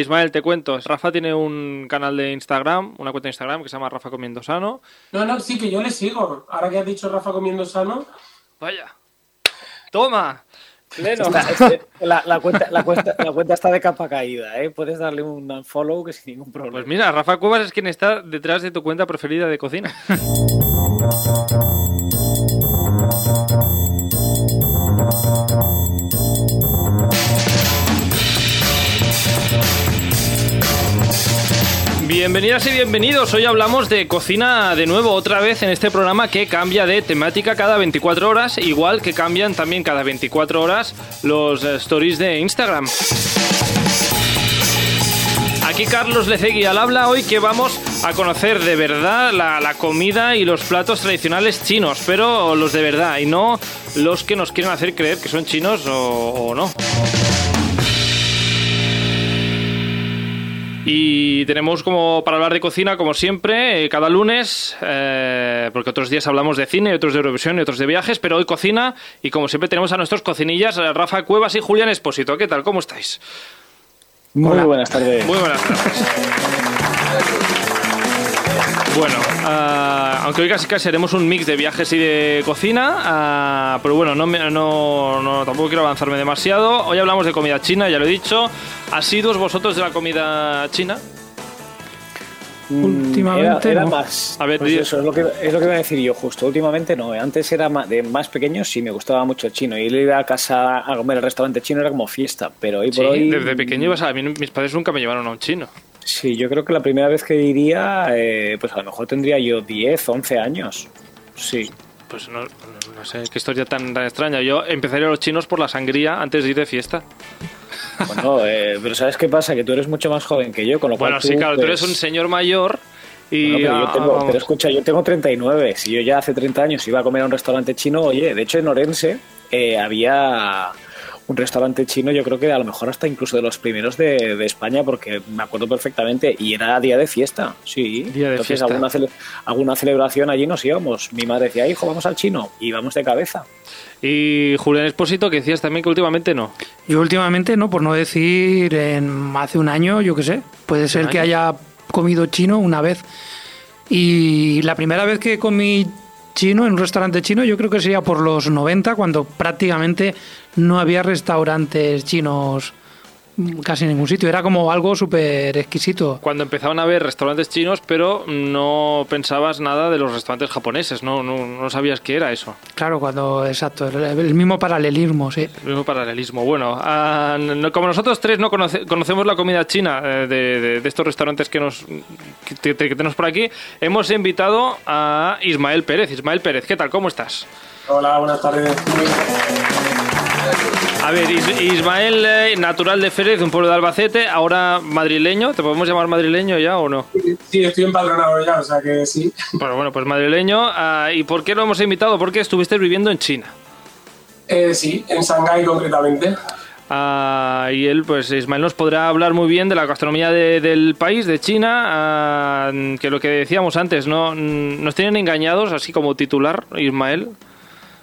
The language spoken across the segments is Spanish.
Ismael, te cuento. Rafa tiene un canal de Instagram, una cuenta de Instagram que se llama Rafa Comiendo Sano. No, no, sí, que yo le sigo. Ahora que has dicho Rafa Comiendo Sano. Vaya. Toma. Está- la, la cuenta, la, cuenta, la cuenta está de capa caída, ¿eh? Puedes darle un follow que sin ningún problema. Pues mira, Rafa Cuevas es quien está detrás de tu cuenta preferida de cocina. Bienvenidas y bienvenidos. Hoy hablamos de cocina de nuevo, otra vez en este programa que cambia de temática cada 24 horas, igual que cambian también cada 24 horas los eh, stories de Instagram. Aquí Carlos Lecegui al habla hoy que vamos a conocer de verdad la, comida y los platos tradicionales chinos, pero los de verdad y no los que nos quieren hacer creer que son chinos o, o no. Y tenemos como para hablar de cocina, como siempre, eh, cada lunes, eh, porque otros días hablamos de cine, otros de Eurovisión y otros de viajes, pero hoy cocina y como siempre tenemos a nuestros cocinillas, eh, Rafa Cuevas y Julián Espósito. ¿Qué tal? ¿Cómo estáis? Muy buenas tardes. Muy buenas tardes. Bueno, ah, aunque hoy casi casi haremos un mix de viajes y de cocina, ah, pero bueno, no, me- no, no- tampoco quiero avanzarme demasiado. Hoy hablamos de comida china, ya lo he dicho. ¿Asiduos vosotros de la comida china? Mm, Últimamente era, era no. más. A ver, pues eso es lo, que, es lo que iba a decir yo justo. Últimamente no. eh. Antes era ma- de más pequeño, sí me gustaba mucho el chino. Y ir a casa a comer al restaurante chino era como fiesta. Pero hoy Sí, por hoy. desde pequeño ibas a... a mí mis padres nunca me llevaron a un chino. Sí, yo creo que la primera vez que iría, eh, pues a lo mejor tendría yo 10, 11 años. Sí. Pues no, no- sé, qué historia tan, tan extraña. Yo empezaría a los chinos por la sangría antes de ir de fiesta. Bueno, eh, pero ¿sabes qué pasa? Que tú eres mucho más joven que yo, con lo cual. Bueno, sí, claro, tú eres pues, un señor mayor y... Bueno, pero, yo tengo- pero escucha, yo tengo 39. Si yo ya hace 30 años iba a comer a un restaurante chino, oye, de hecho en Orense eh, había un restaurante chino, yo creo que a lo mejor hasta incluso de los primeros de, de España, porque me acuerdo perfectamente, y era día de fiesta, sí. Día de Entonces, fiesta. Alguna, cele- alguna celebración allí nos íbamos. Mi madre decía, hijo, vamos al chino, y vamos de cabeza. Y Julián Espósito, que decías también que últimamente no. Yo últimamente, no, por no decir en hace un año, yo qué sé, puede ser que haya comido chino una vez. Y la primera vez que comí chino en un restaurante chino, yo creo que sería por los 90, cuando prácticamente no había restaurantes chinos casi en ningún sitio. Era como algo súper exquisito. Cuando empezaban a haber restaurantes chinos, pero no pensabas nada de los restaurantes japoneses, no, no, no sabías qué era eso. Claro, cuando, exacto, el, el mismo paralelismo, sí. El mismo paralelismo. Bueno, ah, no- como nosotros tres no conoce- conocemos la comida china eh, de, de- de estos restaurantes que, nos, que, que tenemos por aquí, hemos invitado a Ismael Pérez. Ismael Pérez, ¿qué tal? ¿Cómo estás? Hola, buenas tardes. A ver, Is- Ismael, eh, natural de Férez, un pueblo de Albacete, ahora madrileño. ¿Te podemos llamar madrileño ya o no? Sí, estoy empadronado ya, o sea que sí. Bueno, bueno, pues madrileño. ah, ¿Y por qué lo hemos invitado? Porque estuviste viviendo en China. Eh, sí, en Shanghái concretamente. Ah, y él, pues Ismael nos podrá hablar muy bien de la gastronomía de- del país, de China, ah, que lo que decíamos antes, ¿no? Mm, Nos tienen engañados, así como titular, Ismael.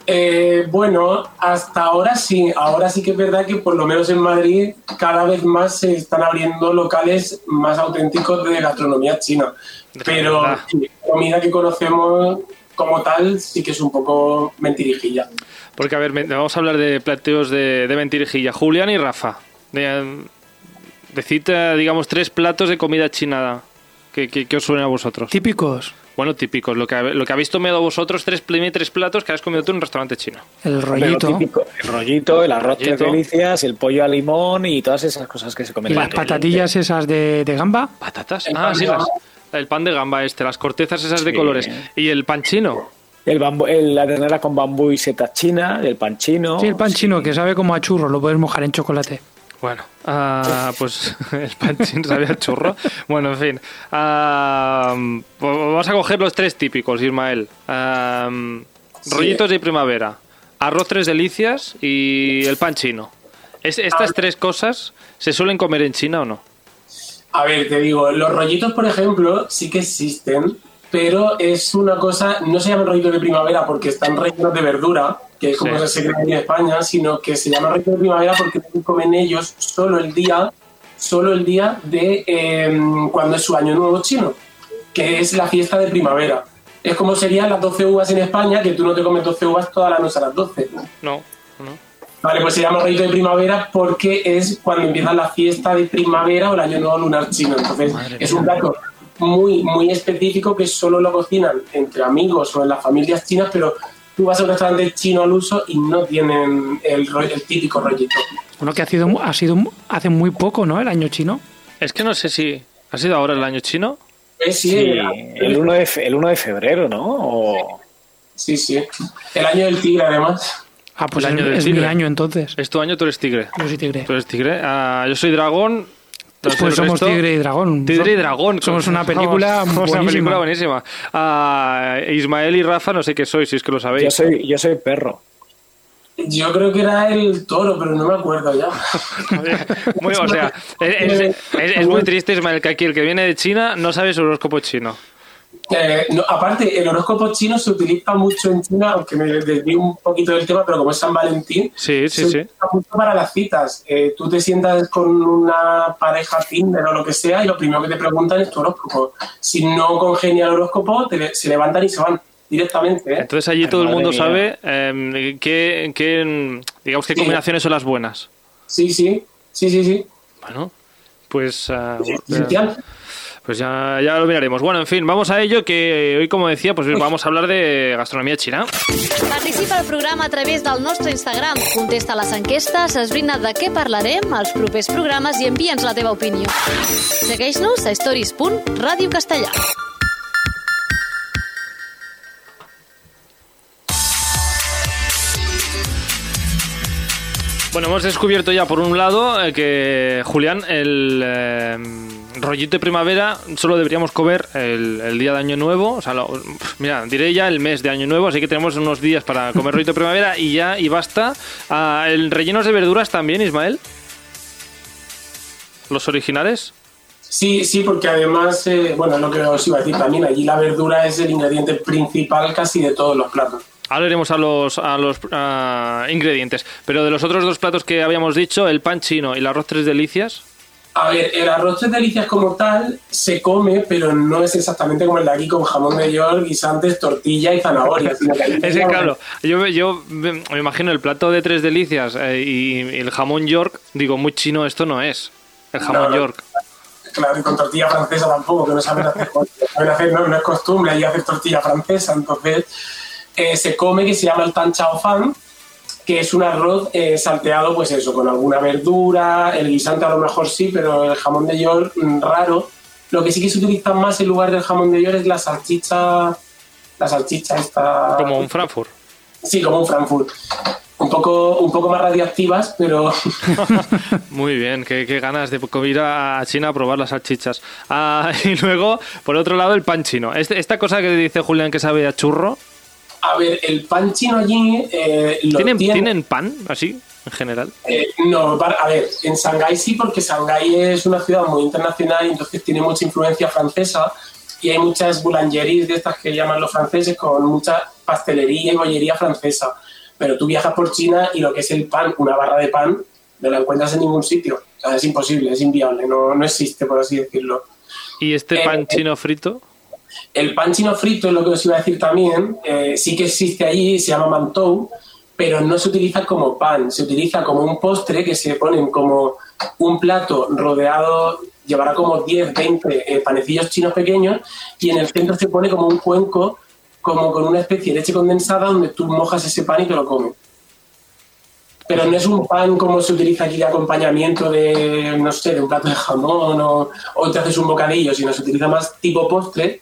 Eh, bueno, hasta ahora sí, ahora sí que es verdad que por lo menos en Madrid cada vez más se están abriendo locales más auténticos de gastronomía china. Pero la comida que conocemos como tal sí que es un poco mentirijilla. Porque, a ver, vamos a hablar de plateos de, de mentirijilla. Julián y Rafa. De, decid, eh, digamos, tres platos de comida china que, que, que os suenen a vosotros. Típicos. Bueno, típicos. Lo que, lo que habéis tomado vosotros, tres, primer tres platos que has comido tú en un restaurante chino. El rollito. típico, el rollito, el arroz tres delicias, el pollo a limón y todas esas cosas que se comen. Y las patatillas esas de, de gamba. ¿Patatas? El ah, pan sí, de las- gamba. el pan de gamba este, las cortezas esas de Sí. colores. ¿Y el pan chino? El bambu- el- la ternera con bambú y seta china, el pan chino. Sí, el pan chino que sabe como a churro, lo puedes mojar en chocolate. Bueno, ah, pues el pan chino sabía a churro. Bueno, en fin. Ah, pues vamos a coger los tres típicos, Ismael. Ah, rollitos de primavera, arroz tres delicias y el pan chino. Es- ¿Estas tres cosas se suelen comer en China o no? A ver, te digo, los rollitos, por ejemplo, sí que existen, pero es una cosa, no se llaman rollitos de primavera porque están rellenos de verdura, que es como Sí. se cree aquí en España, sino que se llaman rollitos de primavera porque comen ellos solo el día solo el día de eh, cuando es su año nuevo chino, que es la fiesta de primavera. Es como serían las 12 uvas en España, que tú no te comes 12 uvas toda la noche a las 12. No, no. Vale, pues se llama rollito de primavera porque es cuando empieza la fiesta de primavera o el año nuevo lunar chino. Entonces, Madre es un plato muy, muy específico que solo lo cocinan entre amigos o en las familias chinas, pero tú vas a un restaurante chino al uso y no tienen el, ro- el típico rollito. Bueno, que ha sido, ha sido hace muy poco, ¿no? El año chino. Es que no sé si... ¿Ha sido ahora el año chino? Eh, sí, Sí, el- el 1 de, fe- el 1 de febrero, ¿no? O- sí, sí. El año del tigre, además. Ah, pues El año es, del es mi tigre. año entonces. Es tu año, tú eres tigre. Yo soy tigre. Tú eres tigre. Ah, yo soy dragón. Sé Pues somos resto. tigre y dragón. Tigre y dragón. Somos una película Somos una buenísima. película buenísima. Ah, Ismael y Rafa, no sé qué sois, si es que lo sabéis. yo, soy, yo soy perro. Yo creo que era el toro, pero no me acuerdo ya. Muy- o sea, es, es- es- es muy triste, Ismael, que aquí el que viene de China no sabe su horóscopo chino. Eh, no, aparte, el horóscopo chino se utiliza mucho en China, aunque me desvío un poquito del tema, pero como es San Valentín, Sí, sí, se sí. utiliza mucho para las citas. Eh, tú te sientas con una pareja Tinder o lo que sea y lo primero que te preguntan es tu horóscopo. Si no congenia el horóscopo, te- se levantan y se van directamente. ¿eh? Entonces allí Ay, todo el mundo mía. sabe eh, qué, qué, digamos, qué Sí. combinaciones son las buenas. Sí, sí, sí, sí, sí. Bueno, pues, Sí, esencial. Pues ya, ya lo miraremos. Bueno, en fin, vamos a ello, que hoy, como decía, pues vamos a hablar de gastronomía china. Participa al programa a través del nostre Instagram. Contesta les enquestes, esbrina de què parlarem als propers programes i envia'ns la teva opinió. Segueix-nos a stories.radiocastellà. Bueno, hemos descubierto ya por un lado eh, que, Julián, el eh, rollito de primavera solo deberíamos comer el, día de Año Nuevo. O sea, mira, diré ya el mes de Año Nuevo, así que tenemos unos días para comer rollito de primavera y ya, y basta. Ah, ¿El rellenos de verduras también, Ismael? ¿Los originales? Sí, sí, porque además, eh, bueno, lo que os iba a decir también, allí la verdura es el ingrediente principal casi de todos los platos. Ahora iremos a los, a los ah, ingredientes. Pero de los otros dos platos que habíamos dicho, el pan chino y el arroz tres delicias. A ver, el arroz tres delicias como tal se come, pero no es exactamente como el de aquí con jamón de york, guisantes, tortilla y zanahoria. sino que ahí Es que tenemos- claro, yo, yo me imagino el plato de tres delicias eh, y el jamón york, digo, muy chino esto no es. El jamón No, no. york. Claro, y con tortilla francesa tampoco, que no saben hacer, saben hacer no, no es costumbre ahí hacer tortilla francesa. Entonces, eh, se come que se llama el tan chao fan, que es un arroz eh, salteado, pues eso, con alguna verdura, el guisante a lo mejor sí, pero el jamón de york mm, raro. Lo que sí que se utiliza más en lugar del jamón de york es la salchicha, la salchicha esta... Como un Frankfurt. Sí, como un Frankfurt. Un poco, un poco más radioactivas, pero Muy bien, qué, qué ganas de ir a China a probar las salchichas. Ah, y luego, por otro lado, el pan chino. Este- esta cosa que dice Julián que sabe a churro, a ver, el pan chino allí eh, lo ¿tienen, tiene- ¿tienen pan así, en general? Eh, no, a ver, en Shanghái sí, porque Shanghái es una ciudad muy internacional y entonces tiene mucha influencia francesa y hay muchas boulangeries de estas que llaman los franceses con mucha pastelería y bollería francesa. Pero tú viajas por China y lo que es el pan, una barra de pan, no la encuentras en ningún sitio. O sea, es imposible, es inviable, no, no existe, por así decirlo. ¿Y este Eh, pan chino frito? El pan chino frito es lo que os iba a decir también. eh, sí que existe allí, se llama mantou, pero no se utiliza como pan, se utiliza como un postre que se ponen como un plato rodeado, llevará como 10, 20 eh, panecillos chinos pequeños y en el centro se pone como un cuenco, como con una especie de leche condensada donde tú mojas ese pan y te lo comes. Pero no es un pan como se utiliza aquí de acompañamiento de, no sé, de un plato de jamón o, o te haces un bocadillo, sino se utiliza más tipo postre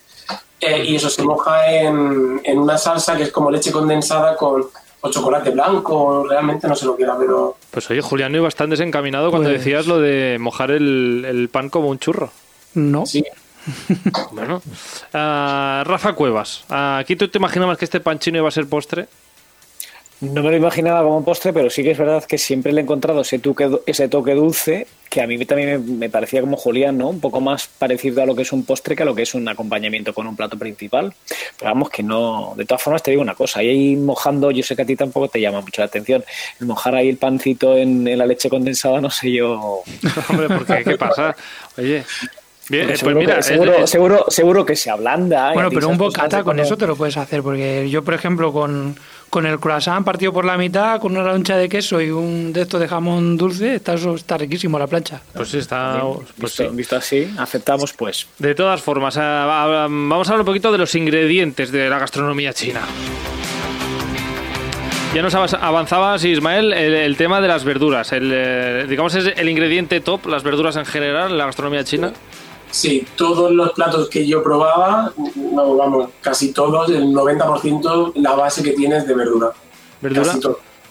eh, y eso se moja en, en una salsa que es como leche condensada con o chocolate blanco, realmente no sé lo que era, pero Pues oye, Julián, iba bastante desencaminado cuando Pues- decías lo de mojar el, el pan como un churro. No. sí. Bueno, Ah, Rafa Cuevas, ah, ¿aquí tú te imaginabas que este pan chino iba a ser postre? No me lo imaginaba como postre, pero sí que es verdad que siempre le he encontrado ese toque, ese toque dulce que a mí también me, parecía como Julián, ¿no? Un poco más parecido a lo que es un postre que a lo que es un acompañamiento con un plato principal. Pero vamos, que no. De todas formas, te digo una cosa, ahí mojando, yo sé que a ti tampoco te llama mucho la atención. El mojar ahí el pancito en, la leche condensada, no sé yo. Hombre, ¿por qué? ¿Qué pasa? Oye. Bien, pues seguro, mira, que, seguro, seguro, seguro, que se ablanda. Bueno, pero un bocata con eso te lo puedes hacer, porque yo, por ejemplo, con, con el croissant partido por la mitad, con una loncha de queso y un de estos de jamón dulce, está, está riquísimo la plancha. Pues sí, está. Pues visto, así, aceptamos pues. De todas formas, ah, vamos a hablar un poquito de los ingredientes de la gastronomía china. Ya nos avanzabas, Ismael, el, tema de las verduras. El, eh, digamos, es el ingrediente top, las verduras en general, en la gastronomía china. Sí, todos los platos que yo probaba, no, vamos, casi todos, el 90% la base que tienes de verdura. ¿Verdura?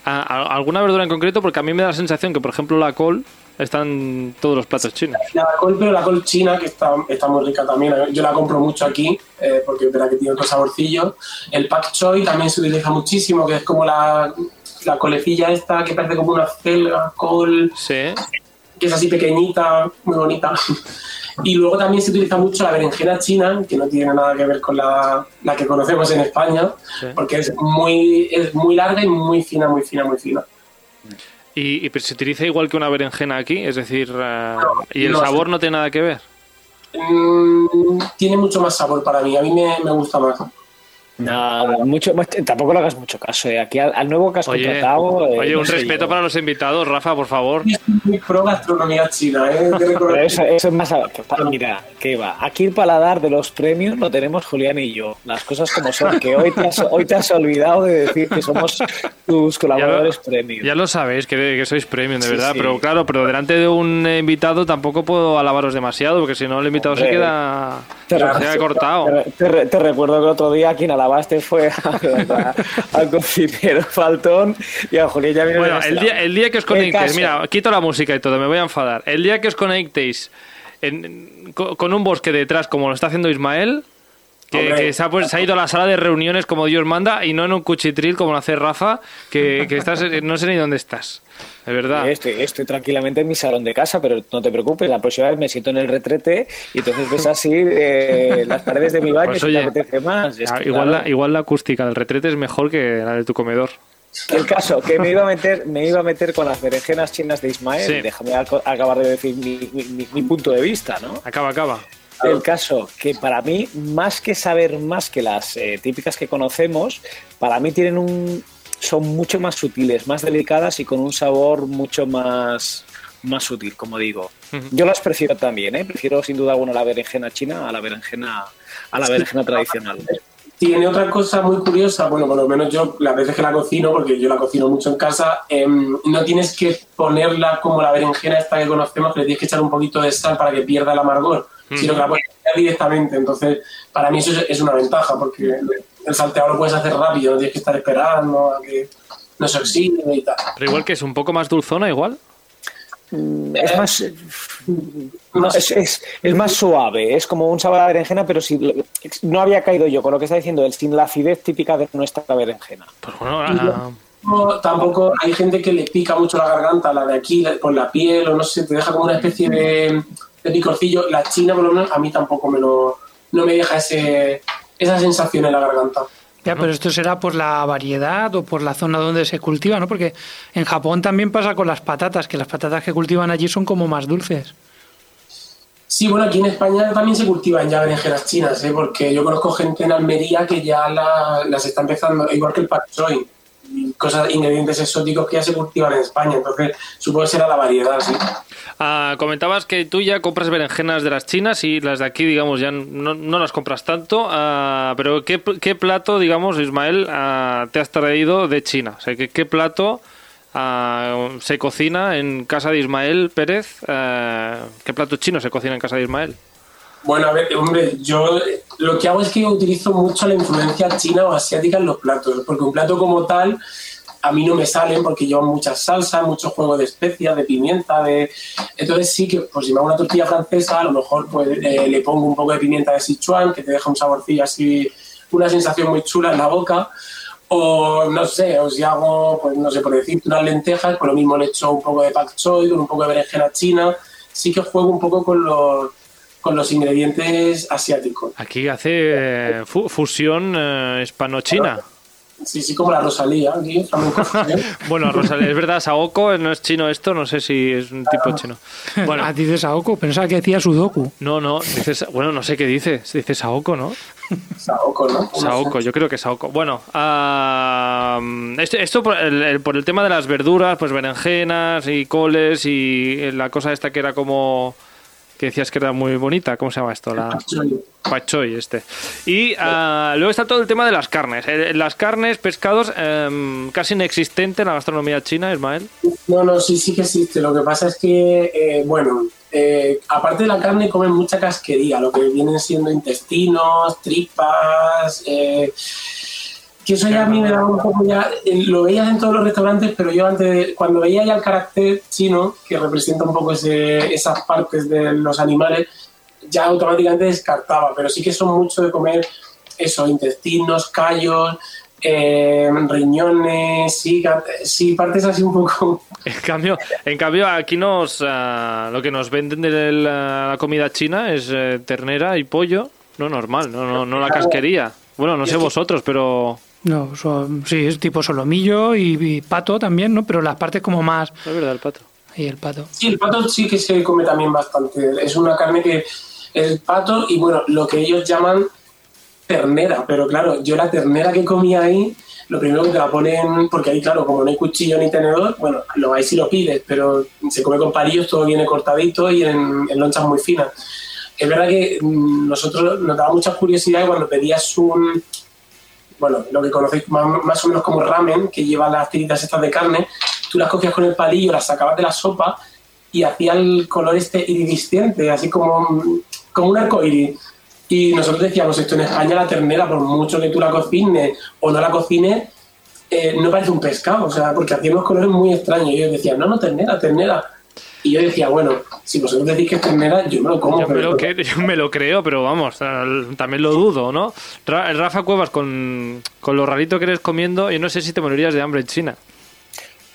¿Alguna verdura en concreto? Porque a mí me da la sensación que, por ejemplo, la col está en todos los platos chinos. La col, pero la col china, que está, está muy rica también. Yo la compro mucho aquí, eh, porque verdad que tiene otro saborcillo. El pak choi también se utiliza muchísimo, que es como la, la colecilla esta, que parece como una celga, col. Sí. Que es así pequeñita, muy bonita. Y luego también se utiliza mucho la berenjena china, que no tiene nada que ver con la, la que conocemos en España, porque es muy, es muy larga y muy fina, muy fina, muy fina. ¿Y, se utiliza igual que una berenjena aquí? Es decir, eh, ¿y el sabor no tiene nada que ver? Mm, tiene mucho más sabor para mí, a mí me, me gusta más. No, mucho, tampoco le hagas mucho caso. Eh. Aquí al, nuevo que has contratado. Eh, oye, un respeto para los invitados, Rafa, por favor. muy pro gastronomía china, ¿eh? eso, es más. Mira, ¿qué va? Aquí el paladar de los premios lo tenemos Julián y yo. Las cosas como son, que hoy te has, hoy te has olvidado de decir que somos tus colaboradores premium. Ya lo sabéis, que, sois premium, de verdad. Pero claro, pero delante de un invitado tampoco puedo alabaros demasiado, porque si no, el invitado se queda. Te, se cortado. Te, te, recuerdo que otro día aquí en Alabaste fue al cocinero Faltón y a Julián ya Bueno, el día, el día que os conectéis, mira, quito la música y todo, me voy a enfadar. El día que os conectéis con un bosque detrás, como lo está haciendo Ismael, que, se, ha, pues, ha, ido a la sala de reuniones como Dios manda y no en un cuchitril como lo hace Rafa, que, estás, no sé ni dónde estás. De verdad. Estoy, estoy, tranquilamente en mi salón de casa, pero no te preocupes, la próxima vez me siento en el retrete y entonces ves así eh, las paredes de mi baño pues, y te apetece más. Ah, igual, la, igual la acústica del retrete es mejor que la de tu comedor. El caso, que me iba a meter, me iba a meter con las berenjenas chinas de Ismael. Déjame acabar de decir mi, mi, punto de vista, ¿no? Acaba, acaba. El caso, que para mí, más que saber más que las eh, típicas que conocemos, para mí tienen un, son mucho más sutiles, más delicadas y con un sabor mucho más, más sutil, como digo. Yo las prefiero también, ¿eh? prefiero sin duda alguna la berenjena china a la berenjena, a la berenjena tradicional. Tiene otra cosa muy curiosa, bueno, por lo menos yo las veces que la cocino, porque yo la cocino mucho en casa, em, no tienes que ponerla como la berenjena esta que conocemos, que le tienes que echar un poquito de sal para que pierda el amargor sino que la puedes hacer directamente. Entonces, para mí eso es una ventaja, porque el salteado lo puedes hacer rápido, no tienes que estar esperando a que no se oxide y tal. Pero igual que es un poco más dulzona, igual. Mm, es más, es, es, más suave, es como un sabor a berenjena, pero si no había caído yo con lo que está diciendo él, sin la acidez típica de nuestra berenjena. Pues bueno, tampoco hay gente que le pica mucho la garganta, la de aquí, con la piel, o no sé, te deja como una especie de, de picorcillo. La china, por lo menos, a mí tampoco me lo, no me deja ese, esa sensación en la garganta. Ya, pero esto será por la variedad o por la zona donde se cultiva, ¿no? Porque en Japón también pasa con las patatas, que las patatas que cultivan allí son como más dulces. Sí, bueno, aquí en España también se cultivan ya berenjenas chinas, ¿eh? porque yo conozco gente en Almería que ya las está empezando, igual que el pak choi, cosas, ingredientes exóticos que ya se cultivan en España, entonces supongo que será la variedad, sí. Ah, comentabas que tú ya compras berenjenas de las chinas y las de aquí, digamos, ya no, las compras tanto. Ah, pero ¿qué, plato, digamos, Ismael, ah, te has traído de China? O sea, ¿qué, plato se cocina en casa de Ismael Pérez? ¿Qué plato chino se cocina en casa de Ismael? Bueno, a ver, hombre, yo lo que hago es que utilizo mucho la influencia china o asiática en los platos, porque un plato como tal a mí no me salen porque llevan muchas salsas, mucho juego de especias, de pimienta, de... Entonces sí que, pues si me hago una tortilla francesa, a lo mejor pues eh, le pongo un poco de pimienta de Sichuan, que te deja un saborcillo así, una sensación muy chula en la boca. O no sé, o si hago, pues no sé, por decir unas lentejas, pues lo mismo le echo un poco de pak choi con un poco de berenjena china. Sí que juego un poco con los, con los ingredientes asiáticos. Aquí hace eh, fu- fusión eh, hispano-china. Sí, sí, como la Rosalía, aquí. Bueno, Rosalía, es verdad, Saoko no es chino esto, no sé si es un tipo chino. Bueno, Ah, dices Saoko, pensaba que decía Sudoku. no, no, dices, bueno, no sé qué dice, dice Saoko, ¿no? Saoko, ¿no? Saoko, yo creo que Saoko. Bueno, ah, esto, esto por, el, el- por el tema de las verduras, pues berenjenas y coles y la cosa esta que era como que decías que era muy bonita, ¿cómo se llama esto? La pak choi este. Y ah, luego está todo el tema de las carnes. Eh, Las carnes, pescados, em, casi inexistente en la gastronomía china, Ismael. No, no, sí, sí que existe. Lo que pasa es que, eh, bueno, eh, aparte de la carne, comen mucha casquería, lo que vienen siendo intestinos, tripas. Que eso ya a mí me daba un poco ya. eh, Lo veías en todos los restaurantes, pero yo antes, de- cuando veía ya el carácter chino, que representa un poco ese- esas partes de los animales, ya automáticamente descartaba. Pero sí que son mucho de comer eso, intestinos, callos. eh, riñones, hígado, sí, partes así un poco En cambio, en cambio aquí nos ah, lo que nos venden de la, la comida china es eh, ternera y pollo, no normal, no, no, no la casquería. Bueno, no sé vosotros, pero No, son- sí, es tipo solomillo y, y pato también, ¿no? Pero las partes como más... es verdad el pato. Y el pato. Sí, el pato sí que se come también bastante. Es una carne que el pato y bueno, lo que ellos llaman ternera, pero claro, yo la ternera que comía ahí, lo primero que te la ponen, porque ahí claro, como no hay cuchillo ni tenedor, bueno, lo vais si lo pides, pero se come con palillos, todo viene cortadito y en, en lonchas muy finas. Es verdad que mm, nosotros nos daba mucha curiosidad cuando pedías un, bueno, lo que conocéis más, o menos como ramen, que lleva las tiritas estas de carne, tú las cogías con el palillo, las sacabas de la sopa y hacía el color este iridiscente, así como, como un arco iris. Y nosotros decíamos, esto en España la ternera, por mucho que tú la cocines o no la cocines, eh, no parece un pescado, o sea, porque hacía unos colores muy extraños. Y ellos decían, no, no, ternera, ternera. Y yo decía, bueno, si vosotros decís que es ternera, yo me lo como. Yo me, lo que- yo me lo creo, pero vamos, también lo dudo, ¿no? Ra- Rafa Cuevas, con, con lo rarito que eres comiendo, yo no sé si te morirías de hambre en China.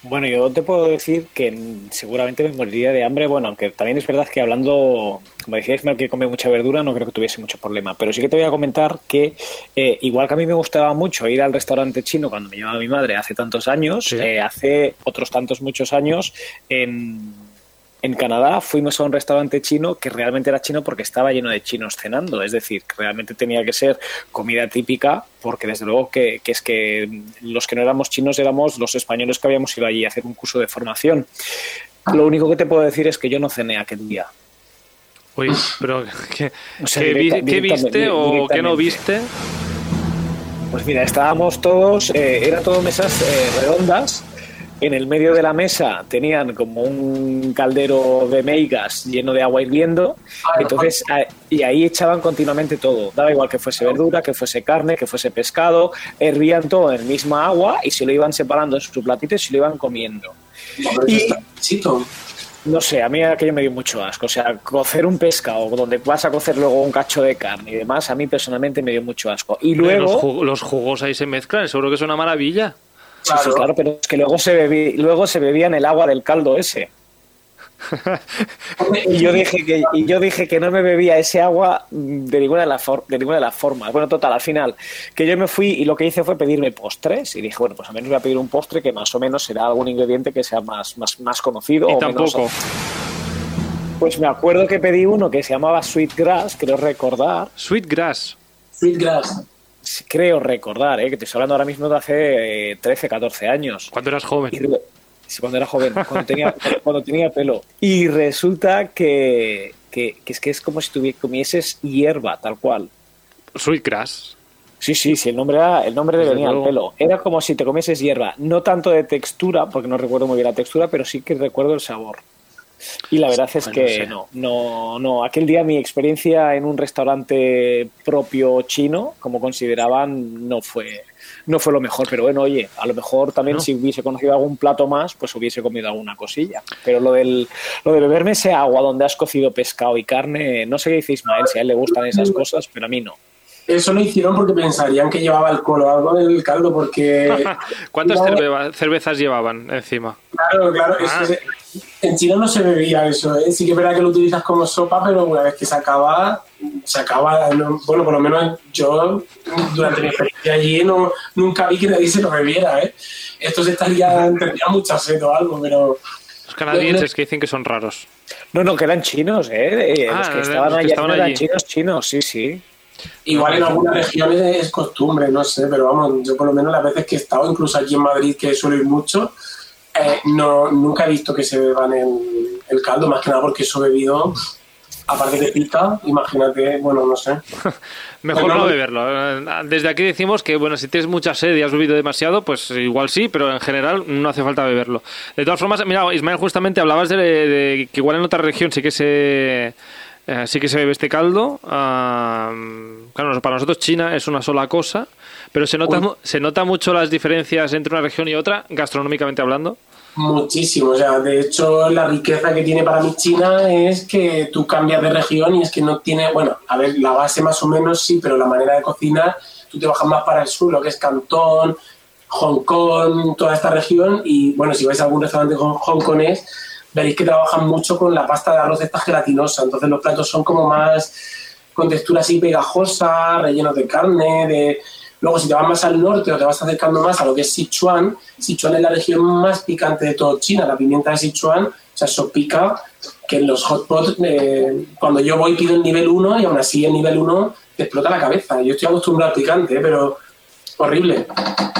Bueno, yo te puedo decir que seguramente me moriría de hambre. Bueno, aunque también es verdad que hablando, como decía Ismael, que come mucha verdura, no creo que tuviese mucho problema. Pero sí que te voy a comentar que, eh, igual que a mí me gustaba mucho ir al restaurante chino cuando me llevaba mi madre hace tantos años, Sí. eh, hace otros tantos muchos años, en, en Canadá fuimos a un restaurante chino que realmente era chino porque estaba lleno de chinos cenando. Es decir, que realmente tenía que ser comida típica porque desde luego que, que es que los que no éramos chinos éramos los españoles que habíamos ido allí a hacer un curso de formación. Lo único que te puedo decir es que yo no cené aquel día. Uy, pero ¿qué, O sea, qué vi- directa- qué directamente- viste o qué no viste? Pues mira, estábamos todos, eh, era todo mesas eh, redondas. En el medio de la mesa tenían como un caldero de meigas lleno de agua hirviendo. Ah, Entonces, y ahí echaban continuamente todo. Daba igual que fuese verdura, que fuese carne, que fuese pescado. Hervían todo en el misma agua y se lo iban separando en sus platitos y se lo iban comiendo. Exquisito. No sé, a mí aquello me dio mucho asco. O sea, cocer un pescado donde vas a cocer luego un cacho de carne y demás, a mí personalmente me dio mucho asco. Y luego. Los jugos ahí se mezclan, seguro que es una maravilla. Sí, sí, Claro. claro, pero es que luego se, bebí, luego se bebían el agua del caldo ese. Y yo dije que, y yo dije que no me bebía ese agua de ninguna de, las for- de ninguna de las formas. Bueno, total, al final, que yo me fui y lo que hice fue pedirme postres. Y dije, bueno, pues al menos voy a pedir un postre que más o menos será algún ingrediente que sea más, más, más conocido. Y o menos- tampoco. Pues me acuerdo que pedí uno que se llamaba Sweet Grass, creo recordar. Sweetgrass. Sweetgrass. Creo recordar, ¿eh? que te estoy hablando ahora mismo de hace eh, 13, 14 años. Cuando eras joven. Y sí, cuando era joven, cuando tenía, cuando tenía pelo. Y resulta que, que, que es que es como si tuvi- comieses hierba, tal cual. Sweetgrass. Sí, sí, sí, el nombre, era, el nombre le venía al pelo. Era como si te comieses hierba. No tanto de textura, porque no recuerdo muy bien la textura, pero sí que recuerdo el sabor. Y la verdad es Bueno, que no, no, no. Aquel día mi experiencia en un restaurante propio chino, como consideraban, no fue, no fue lo mejor. Pero bueno, oye, a lo mejor también No. si hubiese conocido algún plato más, pues hubiese comido alguna cosilla. Pero lo del, lo de beberme ese agua donde has cocido pescado y carne, no sé qué dice Ismael, si a él le gustan esas cosas, pero a mí no. Eso lo hicieron porque pensarían que llevaba alcohol o algo en el caldo, porque... ¿Cuántas cerve- cervezas llevaban encima? Claro, claro. Ah. es- en China no se bebía eso. ¿eh? Sí que es verdad que lo utilizas como sopa, pero una vez que se acaba, se acaba. no- bueno, por lo menos yo, durante mi experiencia allí, no, nunca vi que nadie se lo bebiera. ¿eh? Esto se estaría, tendría mucha sed o algo, pero... Los canadienses que dicen que son raros. No, no, que eran chinos, ¿eh? Ah, los que los estaban que allí estaban eran allí. chinos, chinos, sí, sí. Igual en algunas regiones es costumbre, no sé, pero vamos, yo por lo menos las veces que he estado, incluso aquí en Madrid, que suelo ir mucho, eh, no, nunca he visto que se beban el, el caldo, más que nada porque eso bebido, aparte que pica, imagínate, bueno, no sé. Mejor no- beberlo. Eh, Desde aquí decimos que, bueno, si tienes mucha sed y has bebido demasiado, pues igual sí, pero en general no hace falta beberlo. De todas formas, mira, Ismael, justamente hablabas de, de que igual en otra región sí que se... eh, sí que se bebe este caldo. Ah, claro, para nosotros China es una sola cosa, pero se nota, Uy. se nota mucho las diferencias entre una región y otra, gastronómicamente hablando. Muchísimo, o sea, de hecho la riqueza que tiene para mí China es que tú cambias de región y es que no tiene, bueno, a ver, la base más o menos sí, pero la manera de cocinar, tú te bajas más para el sur, lo que es Cantón, Hong Kong, toda esta región y bueno, si vais a algún restaurante hong- hongkonés, veréis que trabajan mucho con la pasta de arroz esta gelatinosa, entonces los platos son como más con textura así pegajosa, rellenos de carne, de... Luego, si te vas más al norte o te vas acercando más a lo que es Sichuan, Sichuan es la región más picante de todo China. La pimienta de Sichuan, o sea, eso pica que en los hotpots, eh, cuando yo voy pido el nivel 1 y aún así el nivel 1 te explota la cabeza. Yo estoy acostumbrado al picante, ¿eh? pero horrible,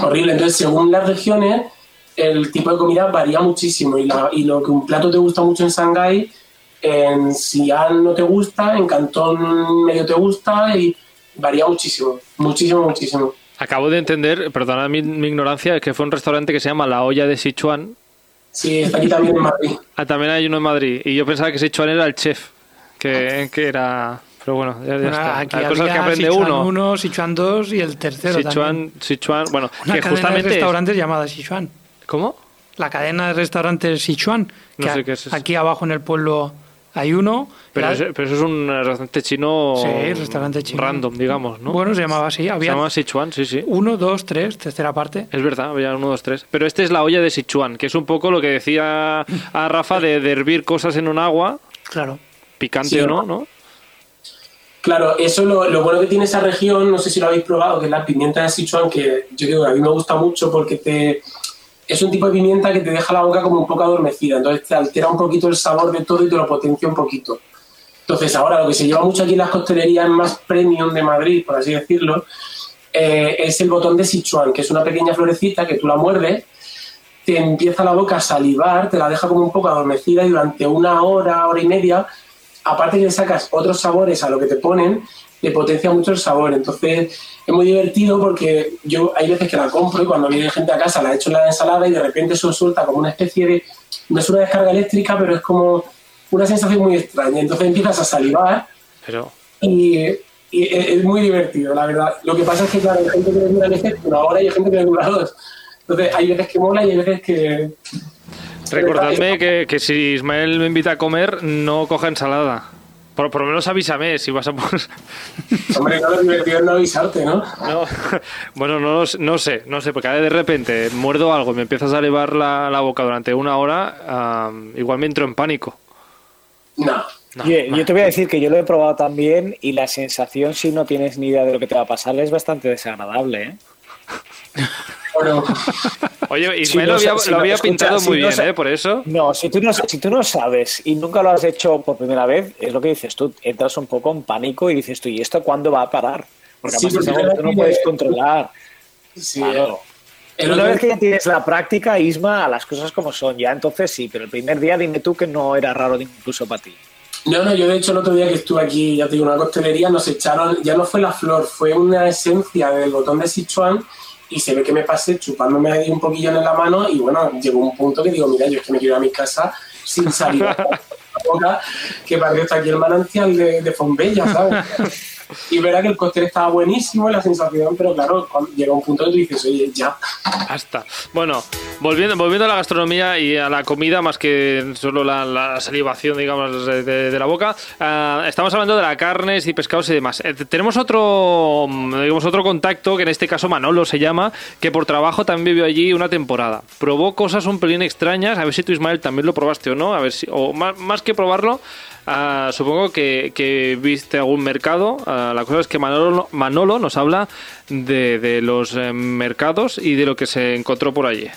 horrible. Entonces, según las regiones, el tipo de comida varía muchísimo y, la- y lo que un plato te gusta mucho en Shanghái, en Xi'an no te gusta, en Cantón medio te gusta y varía muchísimo, muchísimo, muchísimo. Acabo de entender, perdona mi, mi ignorancia, que fue un restaurante que se llama La Olla de Sichuan. Sí, está aquí también en Madrid. Ah, también hay uno en Madrid. Y yo pensaba que Sichuan era el chef, que, que era... Pero bueno, ya, está. aquí Hay cosas que aprende Sichuan uno. 1, Sichuan 2 y el tercero también. Sichuan, Sichuan, bueno, Una que cadena de justamente... es- restaurantes llamada Sichuan. ¿Cómo? La cadena de restaurantes Sichuan. No que sé a- qué es eso. Aquí abajo en el pueblo hay uno. Pero, La- eso, pero eso es un restaurante chino... Sí, restaurante chino. Random, digamos, ¿no? Bueno, se llamaba así. Se Había llama Sichuan, sí, sí. uno, dos, tres, tercera parte. Es verdad, había uno, dos, tres. Pero este es la olla de Sichuan, que es un poco lo que decía a Rafa de, de hervir cosas en un agua, Claro. picante Sí, o no, ¿no? ¿no? Claro, eso lo, lo bueno que tiene esa región, no sé si lo habéis probado, que es la pimienta de Sichuan, que yo digo, a mí me gusta mucho porque te es un tipo de pimienta que te deja la boca como un poco adormecida, entonces te altera un poquito el sabor de todo y te lo potencia un poquito. Entonces ahora lo que se lleva mucho aquí en las costelerías más premium de Madrid, por así decirlo, eh, es el botón de Sichuan, que es una pequeña florecita que tú la muerdes, te empieza la boca a salivar, te la deja como un poco adormecida y durante una hora, hora y media, aparte que le sacas otros sabores a lo que te ponen, le potencia mucho el sabor. Entonces es muy divertido porque yo hay veces que la compro y cuando viene gente a casa la echo en la ensalada y de repente eso suelta como una especie de, no es una descarga eléctrica, pero es como una sensación muy extraña. Entonces empiezas a salivar Pero y, y es es muy divertido, la verdad. Lo que pasa es que, claro, hay gente que le dura efecto una hora y hay gente que le dura dos. Entonces hay veces que mola y hay veces que... recordadme que, que si Ismael me invita a comer, no coja ensalada. Por, por lo menos avísame si vas a poner... Hombre, no, lo divertido es no avisarte, ¿no? No, bueno, no, lo sé- no sé, no sé, porque de repente muerdo algo y me empiezas a salivar la, la boca durante una hora, igual me entro en pánico. No. No, yo, no. yo te voy a decir que yo lo he probado también y la sensación, si no tienes ni idea de lo que te va a pasar, es bastante desagradable. ¿eh? Bueno, Oye, Si Ismael no lo había, sa- si lo no- había pintado muy no bien, ¿eh? Por eso. No, si tú no, si tú no sabes y nunca lo has hecho por primera vez, es lo que dices tú, entras un poco en pánico y dices tú, ¿y esto cuándo va a parar? Porque Sí, además porque tú no puedes controlar. sí, Claro. el Una vez que ya tienes la práctica, Isma, a las cosas como son, ya entonces sí, pero el primer día dime tú que no era raro incluso para ti. No, no, yo de hecho el otro día que estuve aquí, ya te digo, en una costelería, nos echaron, ya no fue la flor, fue una esencia del botón de Sichuan y se ve que me pasé chupándome ahí un poquillo en la mano y bueno, llegó un punto que digo, mira, yo es que me quiero ir a mi casa sin salir. boca que parece hasta aquí el manantial de, de Fombella, ¿sabes? y verá que el cóctel estaba buenísimo y la sensación, pero claro, llega un punto que tú dices, oye, ya. Hasta. Bueno, volviendo, volviendo a la gastronomía y a la comida, más que solo la, salivación, digamos, de, la boca, ah, estamos hablando de la carnes y pescados y demás. Eh, tenemos otro, mm, digamos, otro contacto, que en este caso Manolo se llama, que por trabajo también vivió allí una temporada. Probó cosas un pelín extrañas, a ver si tú, Ismael, también lo probaste o no, a ver si, o más, más que probarlo, ah, supongo que, que viste algún mercado. Ah, la cosa es que Manolo, Manolo nos habla de, de los eh, mercados y de lo que se encontró por allí.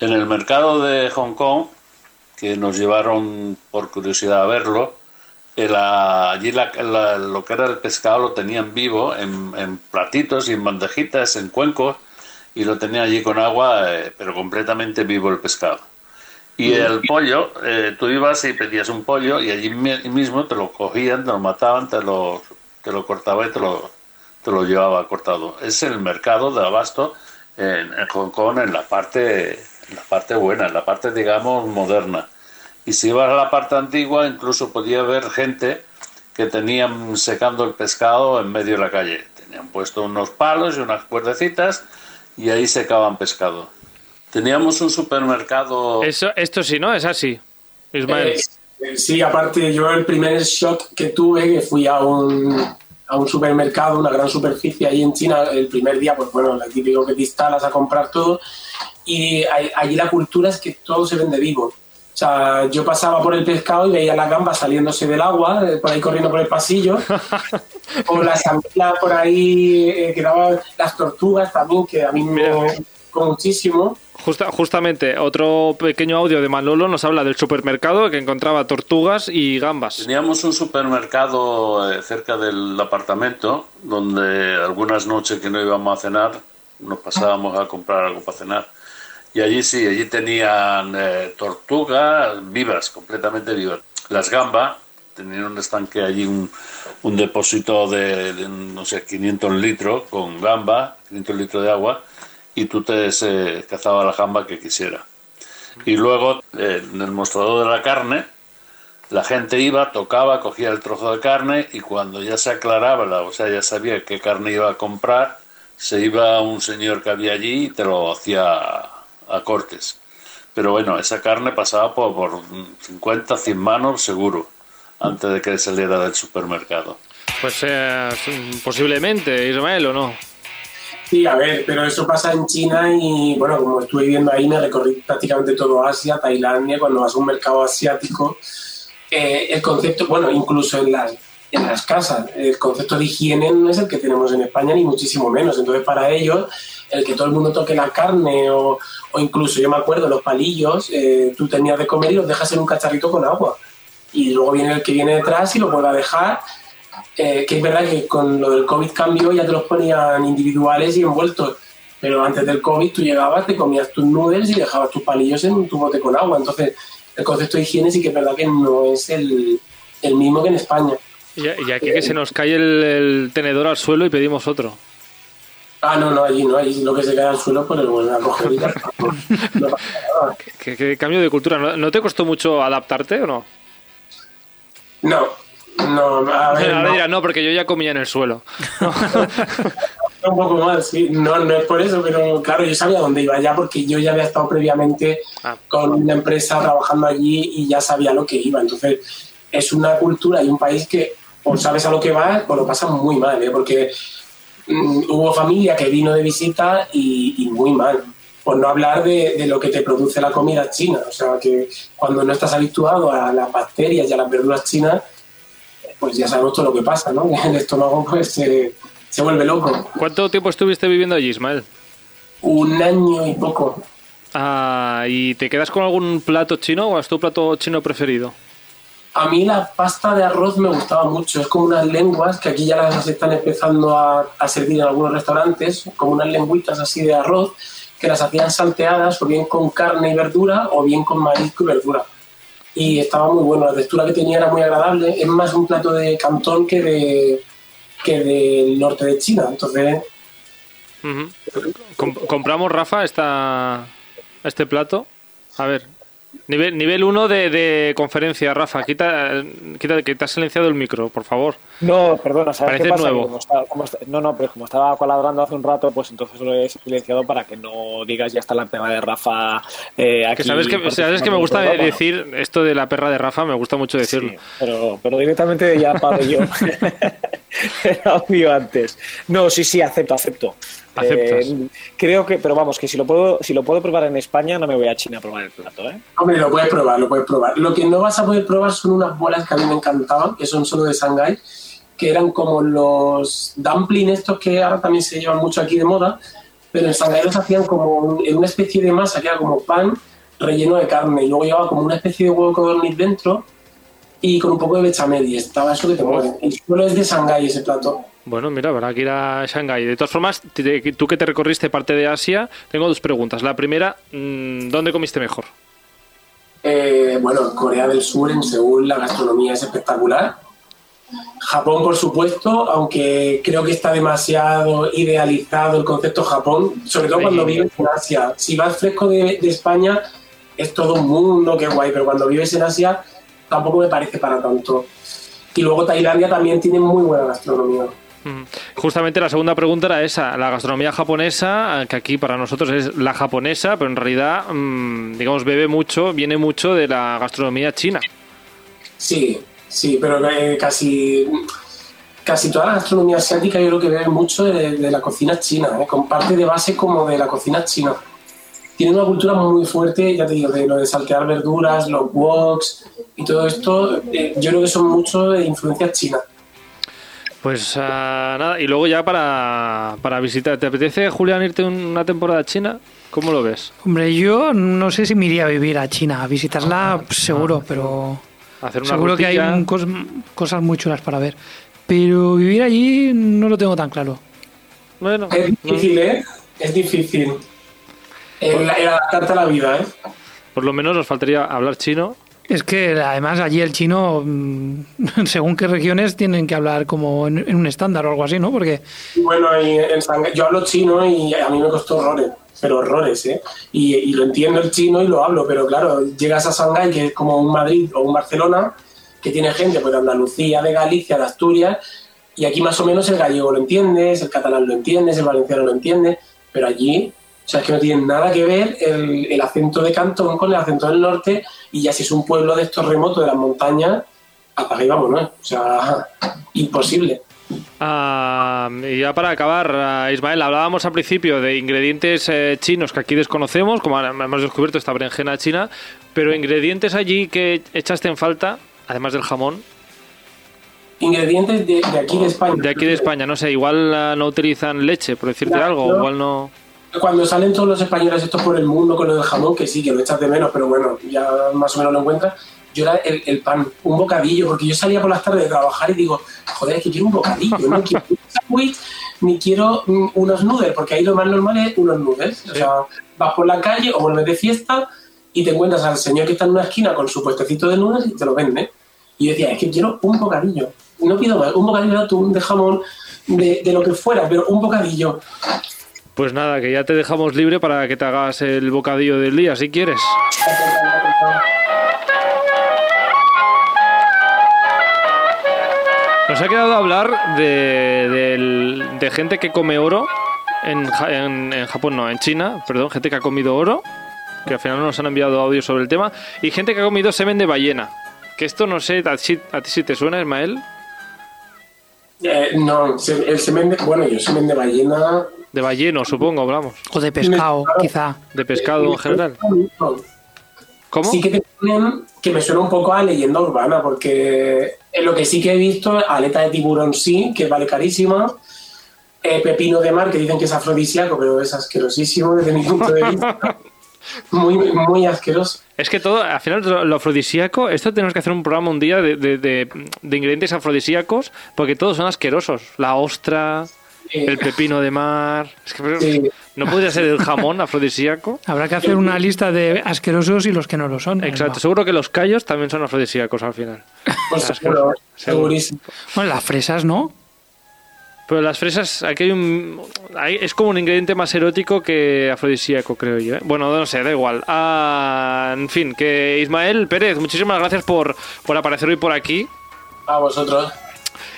En el mercado de Hong Kong, que nos llevaron por curiosidad a verlo, eh, la- allí la- la- lo que era el pescado lo tenían vivo en, en platitos y en bandejitas, en cuencos, y lo tenían allí con agua, eh, pero completamente vivo el pescado. Y el pollo, eh, tú ibas y pedías un pollo y allí mi- mismo te lo cogían, te lo mataban, te lo, te lo cortaban y te lo, te lo llevaba cortado. Es el mercado de abasto en, en Hong Kong en la parte la parte buena, en la parte digamos moderna. Y si ibas a la parte antigua, incluso podía haber gente que tenían secando el pescado en medio de la calle. Tenían puesto unos palos y unas cuerdecitas y ahí secaban pescado. Teníamos un supermercado. Eso, esto sí, ¿no? Es así. Ismael. Eh, eh, sí, aparte yo el primer shock que tuve, que fui a un, a un supermercado, una gran superficie ahí en China, el primer día, pues bueno, lo típico que te instalas a comprar todo, y allí la cultura es que todo se vende vivo. O sea, yo pasaba por el pescado y veía las gambas saliéndose del agua, eh, por ahí corriendo por el pasillo, o las anguilas por ahí, eh, que daban las tortugas también, que a mí me gustó muchísimo. Justa- justamente, otro pequeño audio de Manolo nos habla del supermercado que encontraba tortugas y gambas. Teníamos un supermercado eh, cerca del apartamento donde algunas noches que no íbamos a cenar nos pasábamos a comprar algo para cenar. Y allí sí, allí tenían eh, tortugas vivas, completamente vivas. Las gambas, tenían un estanque allí, un, un depósito de, de, no sé, 500 litros con gamba, 500 litros de agua, y tú te se, cazabas la gamba que quisiera. Y luego, eh, en el mostrador de la carne, la gente iba, tocaba, cogía el trozo de carne y cuando ya se aclaraba, la- o sea, ya sabía qué carne iba a comprar, se iba un señor que había allí y te lo hacía a, cortes. Pero bueno, esa carne pasaba por, por 50, 100 manos seguro, antes de que saliera del supermercado. Pues eh, posiblemente, Ismael, ¿o no? Sí, a ver, pero eso pasa en China y bueno, como estuve viviendo ahí, me recorrí prácticamente todo Asia, Tailandia, cuando vas a un mercado asiático, eh, el concepto, bueno, incluso en las, en las casas, el concepto de higiene no es el que tenemos en España, ni muchísimo menos. Entonces, para ellos, el que todo el mundo toque la carne o, o incluso, yo me acuerdo, los palillos, eh, tú tenías de comer y los dejas en un cacharrito con agua. Y luego viene el que viene detrás y lo vuelve a dejar eh, que es verdad que con lo del COVID cambió, ya te los ponían individuales y envueltos. Pero antes del COVID tú llegabas, te comías tus noodles y dejabas tus palillos en tu bote con agua. Entonces, el concepto de higiene sí que es verdad que no es el, el mismo que en España. Y, aquí que se nos cae el, el tenedor al suelo y pedimos otro. Ah, no, no, allí no, allí lo que se cae al suelo, pues lo vuelven a coger y. No. ¿Qué, qué cambio de cultura? ¿No, no te costó mucho adaptarte o no? No, no, a ver, Ahora no. dirás, no, porque yo ya comía en el suelo. un poco mal, sí. No, no es por eso, pero claro, yo sabía dónde iba ya porque yo ya había estado previamente Ah. con una empresa trabajando allí y ya sabía lo que iba. Entonces, es una cultura y un país que o sabes a lo que va o lo pasas muy mal, ¿eh? porque mm, hubo familia que vino de visita y, y muy mal. Por no hablar de, de lo que te produce la comida china. O sea, que cuando no estás habituado a las bacterias y a las verduras chinas, pues ya sabemos todo lo que pasa, ¿no? El estómago pues se, se vuelve loco. ¿Cuánto tiempo estuviste viviendo allí, Ismael? Un año y poco. Ah, ¿Y te quedas con algún plato chino o es tu plato chino preferido? A mí la pasta de arroz me gustaba mucho. Es como unas lenguas que aquí ya las están empezando a, a servir en algunos restaurantes, como unas lengüitas así de arroz que las hacían salteadas o bien con carne y verdura o bien con marisco y verdura. Y estaba muy bueno, la textura que tenía era muy agradable. Es más un plato de Cantón que de que del norte de China. Entonces, ¿Compramos, Rafa, esta, este plato? A ver, Nivel, nivel 1 de, de conferencia, Rafa. Quita, quita que te has silenciado el micro, por favor. No, perdona, ¿sabes Parece qué pasa? nuevo. Como está- como está- no, no, pero como estaba colaborando hace un rato, pues entonces lo he silenciado para que no digas ya está la pega de Rafa eh, aquí. Que sabes que, sabes que me gusta decir esto de la perra de Rafa, me gusta mucho decirlo. Sí, pero, pero directamente ya paro yo. Era obvio antes. No, sí, sí, acepto, acepto. Aceptas. Eh, creo que, pero vamos, que si lo puedo, si lo puedo probar en España, no me voy a China a probar el plato, ¿eh? Hombre, lo puedes probar, lo puedes probar. Lo que no vas a poder probar son unas bolas que a mí me encantaban, que son solo de Shanghái, que eran como los dumplings estos que ahora también se llevan mucho aquí de moda, pero en Shanghái los hacían como un- en una especie de masa que era como pan relleno de carne y luego llevaba como una especie de huevo codorniz dentro y con un poco de bechamel y estaba eso que te muere. Y solo es de Shanghái ese plato. Bueno, mira, habrá que ir a Shanghái. De todas formas, tú que te recorriste parte de Asia, tengo dos preguntas. La primera, mm, ¿dónde comiste mejor? Eh, bueno, en Corea del Sur, en Seúl, la gastronomía es espectacular. Japón, por supuesto, aunque creo que está demasiado idealizado el concepto Japón, sobre todo cuando vives en Asia. Si vas fresco de, de España, es todo un mundo, qué guay, pero cuando vives en Asia, tampoco me parece para tanto. Y luego Tailandia también tiene muy buena gastronomía. Mm. Justamente la segunda pregunta era esa, la gastronomía japonesa, eh, que aquí para nosotros es la japonesa, pero en realidad, mm, digamos, bebe mucho, viene mucho de la gastronomía china. Sí, sí, pero eh, casi, casi toda la gastronomía asiática yo creo que bebe mucho de, de la cocina china, ¿eh? con parte de base como de la cocina china. Tiene una cultura muy fuerte, ya te digo, de lo de saltear verduras, los woks y todo esto, eh, yo creo que son mucho de influencia china. Pues ah, nada, y luego ya para, para visitar, ¿te apetece, Julián, irte una temporada a China? ¿Cómo lo ves? Hombre, yo no sé si me iría a vivir a China, a visitarla pues, seguro, pero Hacer una seguro que hay rutilla. un cos- cosas muy chulas para ver. Pero vivir allí no lo tengo tan claro. Bueno, Es difícil, ¿eh? Es difícil. El, el adaptarte a la vida, ¿eh? por lo menos nos faltaría hablar chino. Es que además allí el chino, mm, según qué regiones, tienen que hablar como en, en un estándar o algo así, ¿no? Porque Bueno, y en Shanghái- yo hablo chino y a mí me costó horrores, pero horrores, ¿eh? Y, y lo entiendo el chino y lo hablo, pero claro, llegas a Shanghái, que es como un Madrid o un Barcelona, que tiene gente pues, de Andalucía, de Galicia, de Asturias, y aquí más o menos el gallego lo entiendes, el catalán lo entiendes, el valenciano lo entiende, pero allí, o sea, es que no tiene nada que ver el, el acento de Cantón con el acento del norte, y ya si es un pueblo de estos remotos de las montañas, apaga y vámonos, o sea, imposible. Ah, y ya para acabar, ah, Ismael, hablábamos al principio de ingredientes eh, chinos que aquí desconocemos, como hemos descubierto esta berenjena china, pero ingredientes allí que echaste en falta, además del jamón, Ingredientes de, de aquí de España. de aquí de España, no sé, igual ah, no utilizan leche, por decirte algo, no. igual no... Cuando salen todos los españoles estos por el mundo con lo del jamón, que sí, que lo echas de menos, pero bueno, ya más o menos lo encuentras. Yo era el, el pan, un bocadillo, porque yo salía por las tardes de trabajar y digo, joder, es que quiero un bocadillo, no quiero un sándwich, ni quiero mm, unos noodles, porque ahí lo más normal es unos noodles. O sea, vas por la calle o vuelves de fiesta y te encuentras al señor que está en una esquina con su puestecito de noodles y te lo vende. Y yo decía, es que quiero un bocadillo, no pido más, un bocadillo de atún, de jamón, de, de lo que fuera, pero un bocadillo. Pues nada, que ya te dejamos libre para que te hagas el bocadillo del día, si quieres. Nos ha quedado hablar de, del- de gente que come oro en, en- en Japón, no, en China, perdón, gente que ha comido oro, que al final no nos han enviado audio sobre el tema, y gente que ha comido semen de ballena. Que esto no sé, a, ti- si te suena, Ismael, no, se- el semen de, bueno, yo semen de ballena. de balleno, supongo, hablamos, o de pescado, quizá. de pescado en general. ¿Cómo? Sí que te ponen que me suena un poco a leyenda urbana, porque en lo que sí que he visto, aleta de tiburón sí, que vale carísima. Eh, pepino de mar, que dicen que es afrodisíaco, pero es asquerosísimo desde mi punto de vista. Muy, muy asqueroso. Es que todo, al final, lo, lo afrodisíaco, esto tenemos que hacer un programa un día de, de- de- de ingredientes afrodisíacos, porque todos son asquerosos. La ostra, Eh, el pepino de mar. Es que, Sí. ¿No podría ser el jamón afrodisíaco? Habrá que hacer una lista de asquerosos y los que no lo son. Exacto, seguro que los callos también son afrodisíacos al final. Pues seguro. segurísimo. Bueno, las fresas, ¿no? Pero las fresas, aquí hay un. hay- es como un ingrediente más erótico que afrodisíaco, creo yo. ¿eh? Bueno, no sé, da igual. Ah, en fin, que Ismael Pérez, muchísimas gracias por, por aparecer hoy por aquí. A vosotros.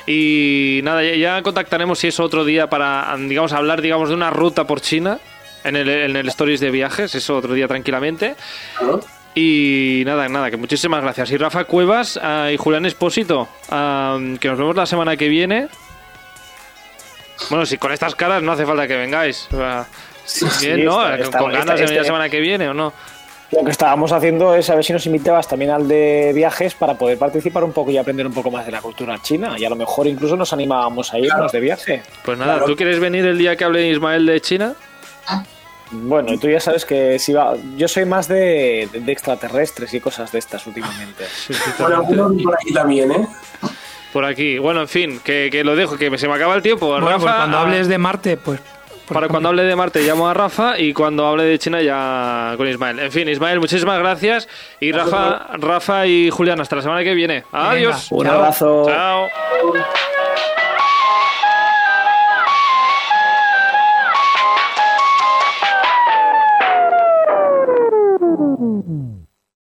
Y nada, ya, ya contactaremos si es otro día para, digamos, hablar, digamos, de una ruta por China. En el, en el Stories de viajes, eso otro día tranquilamente. ¿no? Y nada, nada, que muchísimas gracias. Y Rafa Cuevas ah, y Julián Espósito, ah, que nos vemos la semana que viene. Bueno, si con estas caras no hace falta que vengáis. O sea, bien, sí, ¿no? está- está- con ganas de venir la este- semana que viene o no. Lo que estábamos haciendo es a ver si nos invitabas también al de viajes para poder participar un poco y aprender un poco más de la cultura china. Y a lo mejor incluso nos animábamos a irnos de viaje. Pues nada, Claro. ¿tú quieres venir el día que hable Ismael de China? Bueno, y tú ya sabes que si va, yo soy más de, de extraterrestres y cosas de estas últimamente. Bueno, algunos por aquí también, ¿eh? Por aquí. Bueno, en fin, que, que lo dejo, que se me acaba el tiempo. Bueno, Rafa, pues cuando ah, hables de Marte, pues... pues Para cuando hable de Marte llamo a Rafa y cuando hable de China ya con Ismael. En fin, Ismael, muchísimas gracias. Y Rafa, Rafa y Julián, hasta la semana que viene. Adiós. Un Chao. abrazo. Chao.